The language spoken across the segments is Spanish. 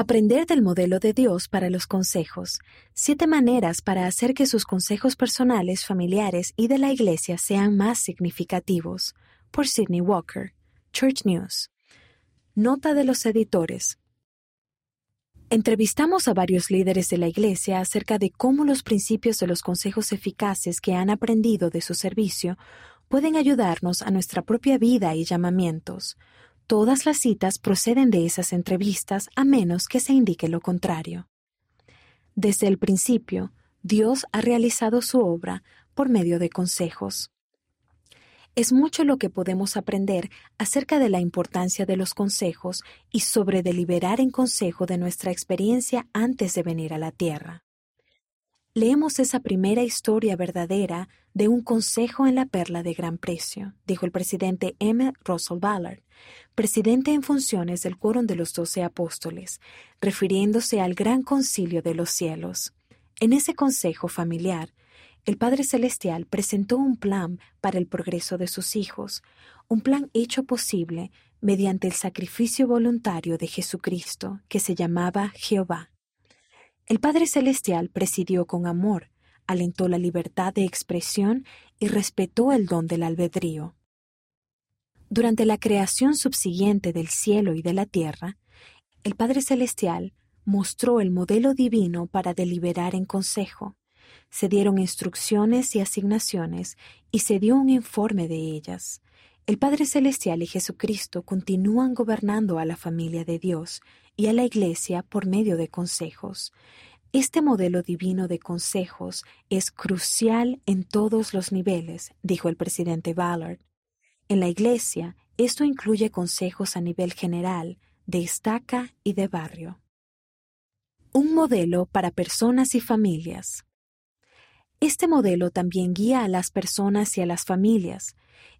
Aprender del modelo de Dios para los consejos. Siete maneras para hacer que sus consejos personales, familiares y de la Iglesia sean más significativos. Por Sidney Walker. Church News. Nota de los editores. Entrevistamos a varios líderes de la Iglesia acerca de cómo los principios de los consejos eficaces que han aprendido de su servicio pueden ayudarnos a nuestra propia vida y llamamientos. Todas las citas proceden de esas entrevistas a menos que se indique lo contrario. Desde el principio, Dios ha realizado su obra por medio de consejos. Es mucho lo que podemos aprender acerca de la importancia de los consejos y sobre deliberar en consejo de nuestra experiencia antes de venir a la tierra leemos esa primera historia verdadera de un consejo en la perla de gran precio, dijo el presidente M. Russell Ballard, presidente en funciones del Quórum de los Doce Apóstoles, refiriéndose al gran concilio de los cielos. En ese consejo familiar, el Padre Celestial presentó un plan para el progreso de sus hijos, un plan hecho posible mediante el sacrificio voluntario de Jesucristo, que se llamaba Jehová. El Padre Celestial presidió con amor, alentó la libertad de expresión y respetó el don del albedrío. Durante la creación subsiguiente del cielo y de la tierra, el Padre Celestial mostró el modelo divino para deliberar en consejo. Se dieron instrucciones y asignaciones y se dio un informe de ellas. El Padre Celestial y Jesucristo continúan gobernando a la familia de Dios y a la Iglesia por medio de consejos. Este modelo divino de consejos es crucial en todos los niveles, dijo el presidente Ballard. En la Iglesia, esto incluye consejos a nivel general, de estaca y de barrio. Un modelo para personas y familias. Este modelo también guía a las personas y a las familias.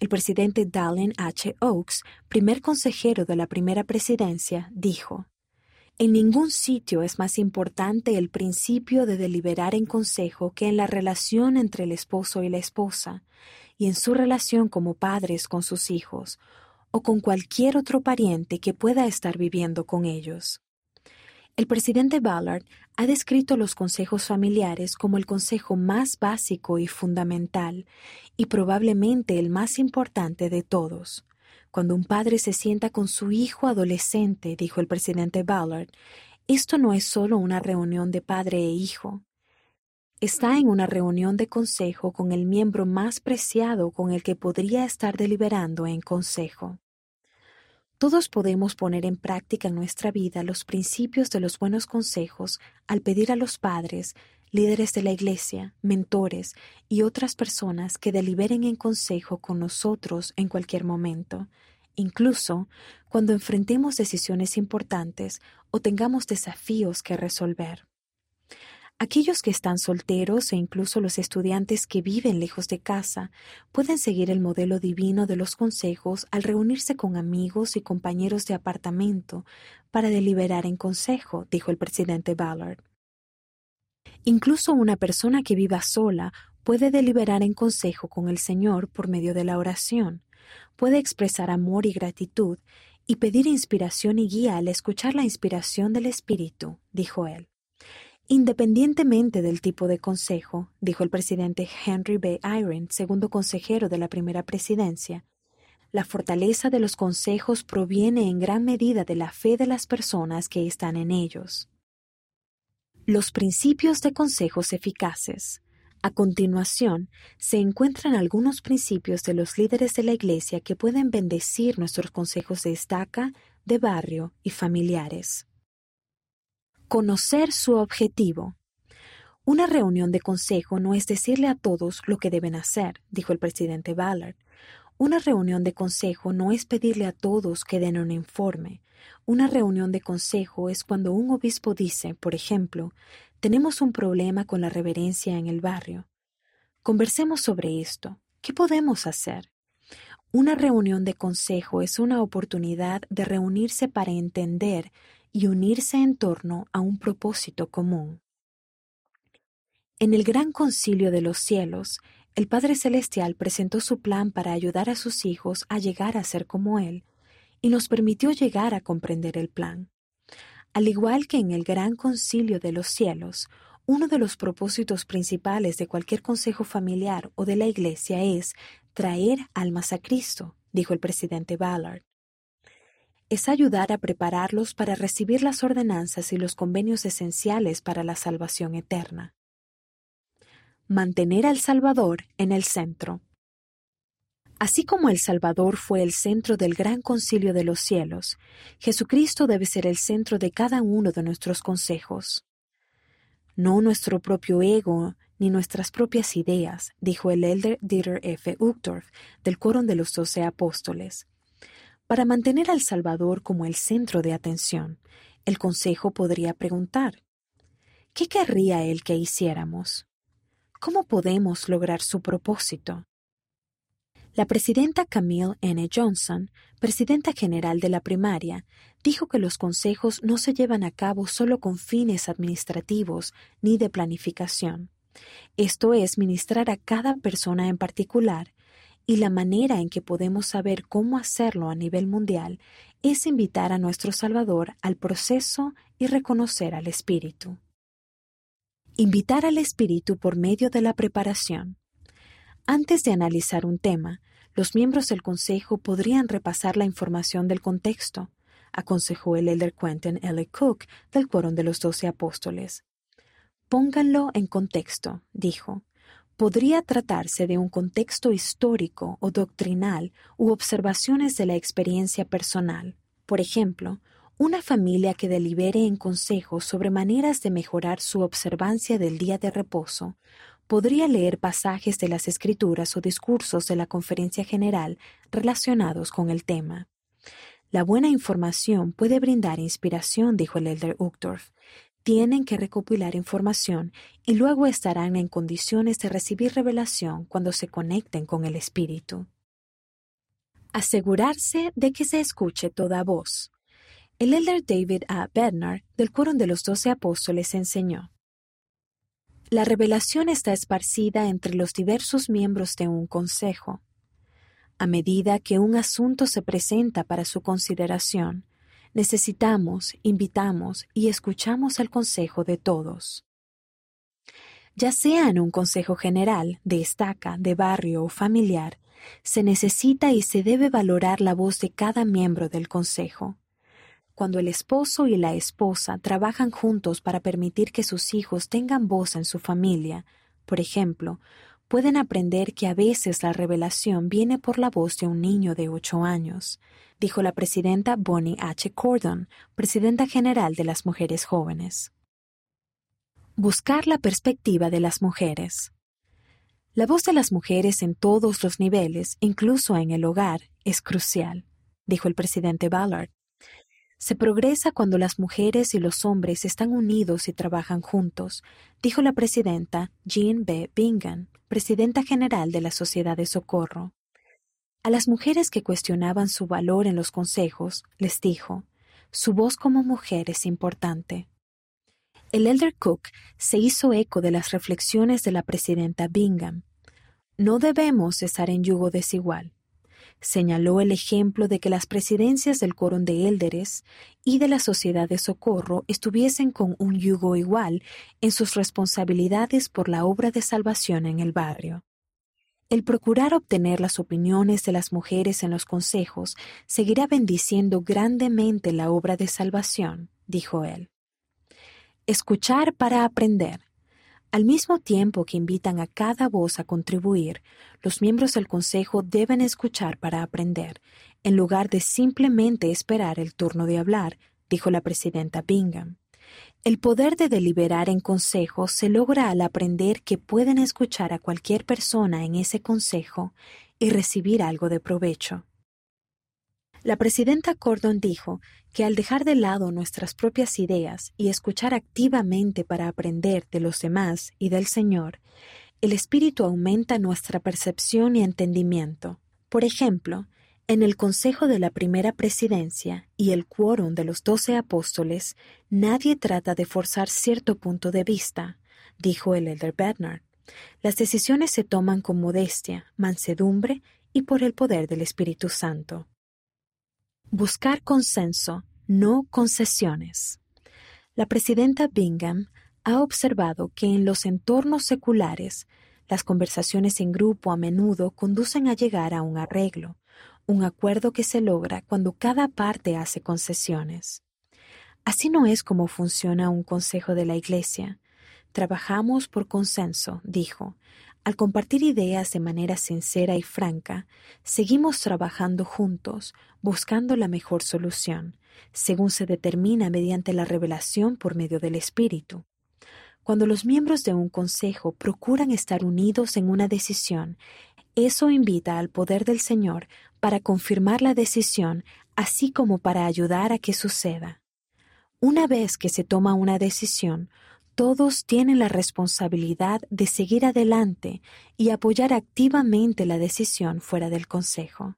El presidente Dallin H. Oaks, primer consejero de la primera presidencia, dijo, en ningún sitio es más importante el principio de deliberar en consejo que en la relación entre el esposo y la esposa, y en su relación como padres con sus hijos, o con cualquier otro pariente que pueda estar viviendo con ellos. El presidente Ballard ha descrito los consejos familiares como el consejo más básico y fundamental, y probablemente el más importante de todos. Cuando un padre se sienta con su hijo adolescente, dijo el presidente Ballard, esto no es solo una reunión de padre e hijo. Está en una reunión de consejo con el miembro más preciado con el que podría estar deliberando en consejo. Todos podemos poner en práctica en nuestra vida los principios de los buenos consejos al pedir a los padres, líderes de la Iglesia, mentores y otras personas que deliberen en consejo con nosotros en cualquier momento, incluso cuando enfrentemos decisiones importantes o tengamos desafíos que resolver. Aquellos que están solteros e incluso los estudiantes que viven lejos de casa pueden seguir el modelo divino de los consejos al reunirse con amigos y compañeros de apartamento para deliberar en consejo, dijo el presidente Ballard. Incluso una persona que viva sola puede deliberar en consejo con el Señor por medio de la oración, puede expresar amor y gratitud y pedir inspiración y guía al escuchar la inspiración del Espíritu, dijo él. Independientemente del tipo de consejo, dijo el presidente Henry B. Eyring, segundo consejero de la primera presidencia, la fortaleza de los consejos proviene en gran medida de la fe de las personas que están en ellos. Los principios de consejos eficaces. A continuación, se encuentran algunos principios de los líderes de la Iglesia que pueden bendecir nuestros consejos de estaca, de barrio y familiares. Conocer su objetivo. Una reunión de consejo no es decirle a todos lo que deben hacer, dijo el presidente Ballard. Una reunión de consejo no es pedirle a todos que den un informe. Una reunión de consejo es cuando un obispo dice, por ejemplo, tenemos un problema con la reverencia en el barrio. Conversemos sobre esto. ¿Qué podemos hacer? Una reunión de consejo es una oportunidad de reunirse para entender y unirse en torno a un propósito común. En el gran concilio de los cielos, el Padre Celestial presentó su plan para ayudar a sus hijos a llegar a ser como Él, y nos permitió llegar a comprender el plan. Al igual que en el Gran Concilio de los Cielos, uno de los propósitos principales de cualquier consejo familiar o de la Iglesia es traer almas a Cristo, dijo el presidente Ballard. Es ayudar a prepararlos para recibir las ordenanzas y los convenios esenciales para la salvación eterna. Mantener al Salvador en el centro. Así como el Salvador fue el centro del gran concilio de los cielos, Jesucristo debe ser el centro de cada uno de nuestros consejos. No nuestro propio ego ni nuestras propias ideas, dijo el elder Dieter F. Uchtdorf del Quórum de los Doce Apóstoles. Para mantener al Salvador como el centro de atención, el Consejo podría preguntar, ¿qué querría él que hiciéramos? ¿Cómo podemos lograr su propósito? La presidenta Camille N. Johnson, presidenta general de la primaria, dijo que los consejos no se llevan a cabo solo con fines administrativos ni de planificación. Esto es ministrar a cada persona en particular, y la manera en que podemos saber cómo hacerlo a nivel mundial es invitar a nuestro Salvador al proceso y reconocer al Espíritu. Invitar al Espíritu por medio de la preparación. Antes de analizar un tema, los miembros del Consejo podrían repasar la información del contexto, aconsejó el elder Quentin L. Cook del Quórum de los Doce Apóstoles. Pónganlo en contexto, dijo. Podría tratarse de un contexto histórico o doctrinal u observaciones de la experiencia personal. Por ejemplo, una familia que delibere en consejos sobre maneras de mejorar su observancia del día de reposo podría leer pasajes de las escrituras o discursos de la conferencia general relacionados con el tema. La buena información puede brindar inspiración, dijo el elder Uchtdorf. Tienen que recopilar información y luego estarán en condiciones de recibir revelación cuando se conecten con el Espíritu. Asegurarse de que se escuche toda voz. El elder David A. Bednar, del Quórum de los Doce Apóstoles, enseñó. La revelación está esparcida entre los diversos miembros de un consejo. A medida que un asunto se presenta para su consideración, necesitamos, invitamos y escuchamos el consejo de todos. Ya sea en un consejo general, de estaca, de barrio o familiar, se necesita y se debe valorar la voz de cada miembro del consejo. Cuando el esposo y la esposa trabajan juntos para permitir que sus hijos tengan voz en su familia, por ejemplo, pueden aprender que a veces la revelación viene por la voz de un niño de ocho años, dijo la presidenta Bonnie H. Cordon, presidenta general de las mujeres jóvenes. Buscar la perspectiva de las mujeres. La voz de las mujeres en todos los niveles, incluso en el hogar, es crucial, dijo el presidente Ballard. Se progresa cuando las mujeres y los hombres están unidos y trabajan juntos, dijo la presidenta Jean B. Bingham, presidenta general de la Sociedad de Socorro. A las mujeres que cuestionaban su valor en los consejos, les dijo, su voz como mujer es importante. El elder Cook se hizo eco de las reflexiones de la presidenta Bingham. No debemos estar en yugo desigual. Señaló el ejemplo de que las presidencias del coro de Élderes y de la Sociedad de Socorro estuviesen con un yugo igual en sus responsabilidades por la obra de salvación en el barrio. El procurar obtener las opiniones de las mujeres en los consejos seguirá bendiciendo grandemente la obra de salvación, dijo él. Escuchar para aprender. Al mismo tiempo que invitan a cada voz a contribuir, los miembros del Consejo deben escuchar para aprender, en lugar de simplemente esperar el turno de hablar, dijo la presidenta Bingham. El poder de deliberar en consejo se logra al aprender que pueden escuchar a cualquier persona en ese consejo y recibir algo de provecho. La presidenta Cordon dijo que al dejar de lado nuestras propias ideas y escuchar activamente para aprender de los demás y del Señor, el Espíritu aumenta nuestra percepción y entendimiento. Por ejemplo, en el Consejo de la Primera Presidencia y el quórum de los doce apóstoles, nadie trata de forzar cierto punto de vista, dijo el elder Bernard. Las decisiones se toman con modestia, mansedumbre y por el poder del Espíritu Santo. Buscar consenso, no concesiones. La presidenta Bingham ha observado que en los entornos seculares, las conversaciones en grupo a menudo conducen a llegar a un arreglo, un acuerdo que se logra cuando cada parte hace concesiones. Así no es como funciona un consejo de la Iglesia. Trabajamos por consenso, dijo. Al compartir ideas de manera sincera y franca, seguimos trabajando juntos, buscando la mejor solución, según se determina mediante la revelación por medio del Espíritu. Cuando los miembros de un consejo procuran estar unidos en una decisión, eso invita al poder del Señor para confirmar la decisión, así como para ayudar a que suceda. Una vez que se toma una decisión, todos tienen la responsabilidad de seguir adelante y apoyar activamente la decisión fuera del Consejo.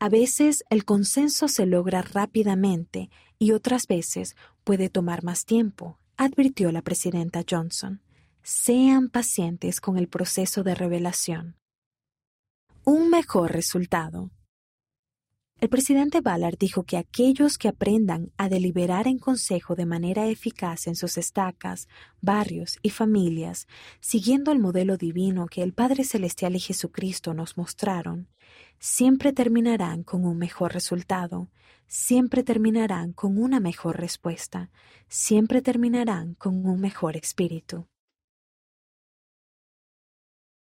A veces el consenso se logra rápidamente y otras veces puede tomar más tiempo, advirtió la presidenta Johnson. Sean pacientes con el proceso de revelación. Un mejor resultado. El presidente Ballard dijo que aquellos que aprendan a deliberar en consejo de manera eficaz en sus estacas, barrios y familias, siguiendo el modelo divino que el Padre Celestial y Jesucristo nos mostraron, siempre terminarán con un mejor resultado, siempre terminarán con una mejor respuesta, siempre terminarán con un mejor espíritu.